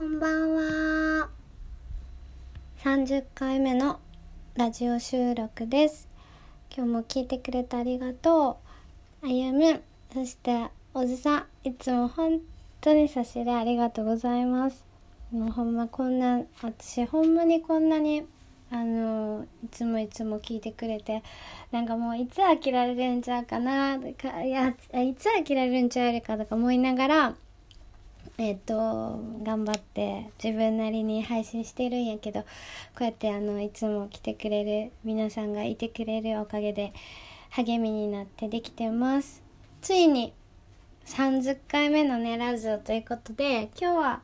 こんばんは。30回目のラジオ収録です。今日も聞いてくれてありがとう。あゆむ、そしておじさん、いつも本当に差し入れありがとうございます。もうほんまこんな、私ほんまにこんなに、あの、いつもいつも聞いてくれて、なんかもういつ飽きられるんちゃうかな、とか、いや、いつ飽きられるんちゃうかとか思いながら、えっ、と頑張って自分なりに配信してるんやけどこうやってあのいつも来てくれる皆さんがいてくれるおかげで励みになってできてます。ついに30回目のねラジオということで今日は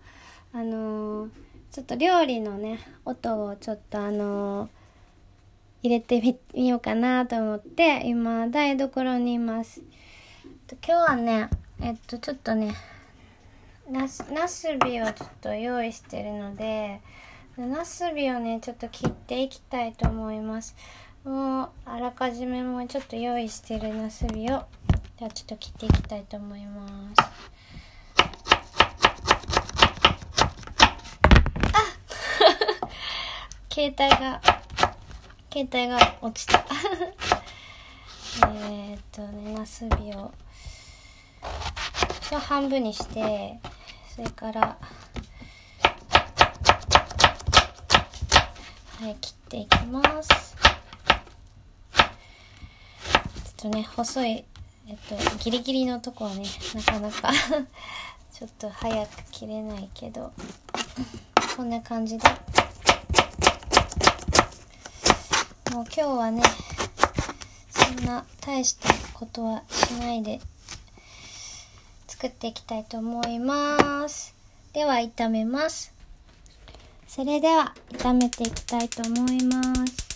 あのーちょっと料理のね音をちょっとあのー入れてみようかなと思って今台所にいます。今日はねえっとちょっとねなすなすびをちょっと用意してるのでなすびをねちょっと切っていきたいと思います。もうあらかじめもうちょっと用意してるなすびをじゃあちょっと切っていきたいと思います。あ 携帯が携帯が落ちた。えっとねなすびを半分にしてそれからはい切っていきます。ちょっとね細いえっとギリギリのとこはねなかなか ちょっと早く切れないけどこんな感じで。もう今日はねそんな大したことはしないで作っていきたいと思います。では炒めます。それでは炒めていきたいと思います。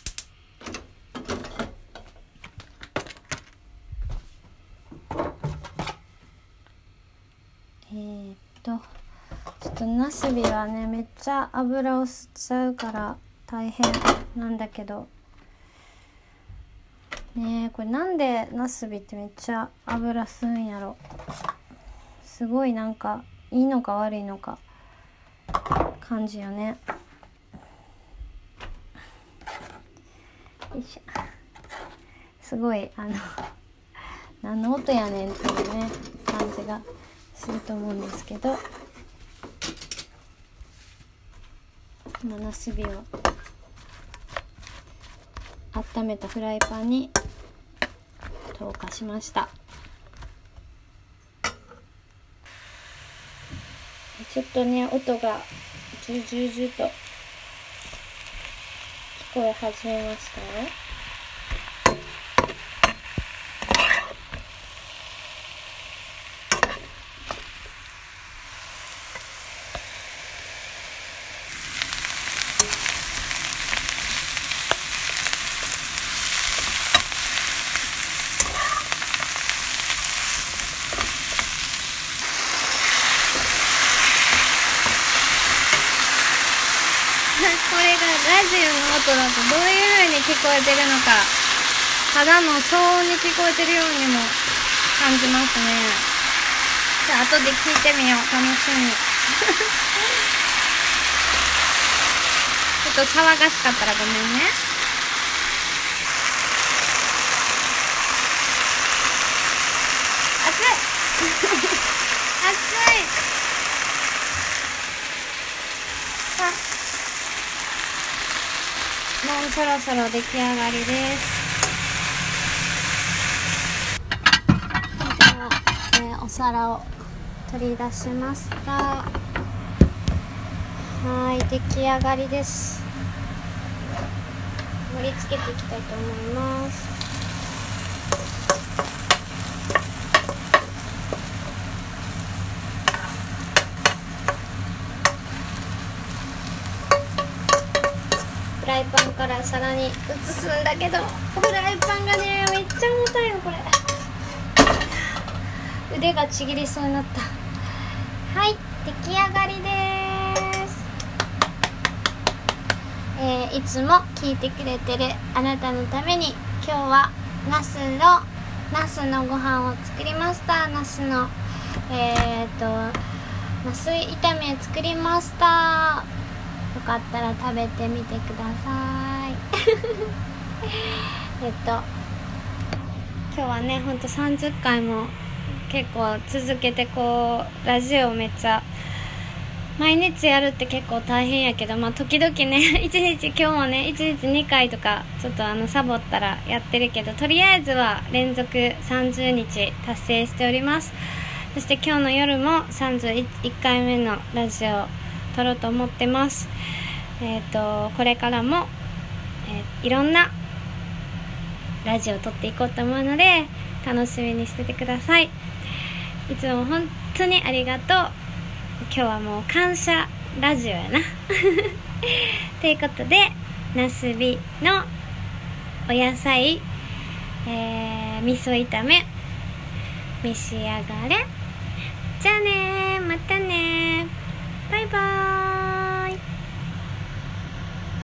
えー、っとちょっとなすびはねめっちゃ油を吸っちゃうから大変なんだけど。ねえこれなんでなすびってめっちゃ油吸うんやろ？すごいなんかいいのか悪いのか感じよね。よいしょ。すごいあの 何の音やねんっていうね感じがすると思うんですけど。今なすびを温めたフライパンに投下しました。ちょっとね音がジュジュジュと聞こえ始めましたねこれがラジオの音だとどういう風に聞こえてるのかただの騒音に聞こえてるようにも感じますね。じゃあ後で聞いてみよう楽しみ ちょっと騒がしかったらごめんね。熱い熱いさあもうそろそろ出来上がりです。では、えーお皿を取り出しました。はい、出来上がりです。盛り付けていきたいと思います。イパンから皿に移すんだけどフライパンがねめっちゃ重たいのこれ。腕がちぎりそうになった。はい出来上がりです。えーいつも聞いてくれてるあなたのために今日はナスのナスのご飯を作りました。ナスのえー、っとナス炒め作りました。かったら食べてみてください。えっと今日はねほんと30回も結構続けてこうラジオめっちゃ毎日やるって結構大変やけどまあ時々ね 1日今日もね1日2回とかちょっとあのサボったらやってるけどとりあえずは連続30日達成しております。そして今日の夜も31回目のラジオ撮ろうと思ってます。えっ、ー、とこれからも、えー、いろんなラジオを撮っていこうと思うので楽しみにしててください。いつも本当にありがとう。今日はもう感謝ラジオやな。ということでなすびのお野菜、えー、味噌炒め召し上がれ。じゃあねバイバーイ。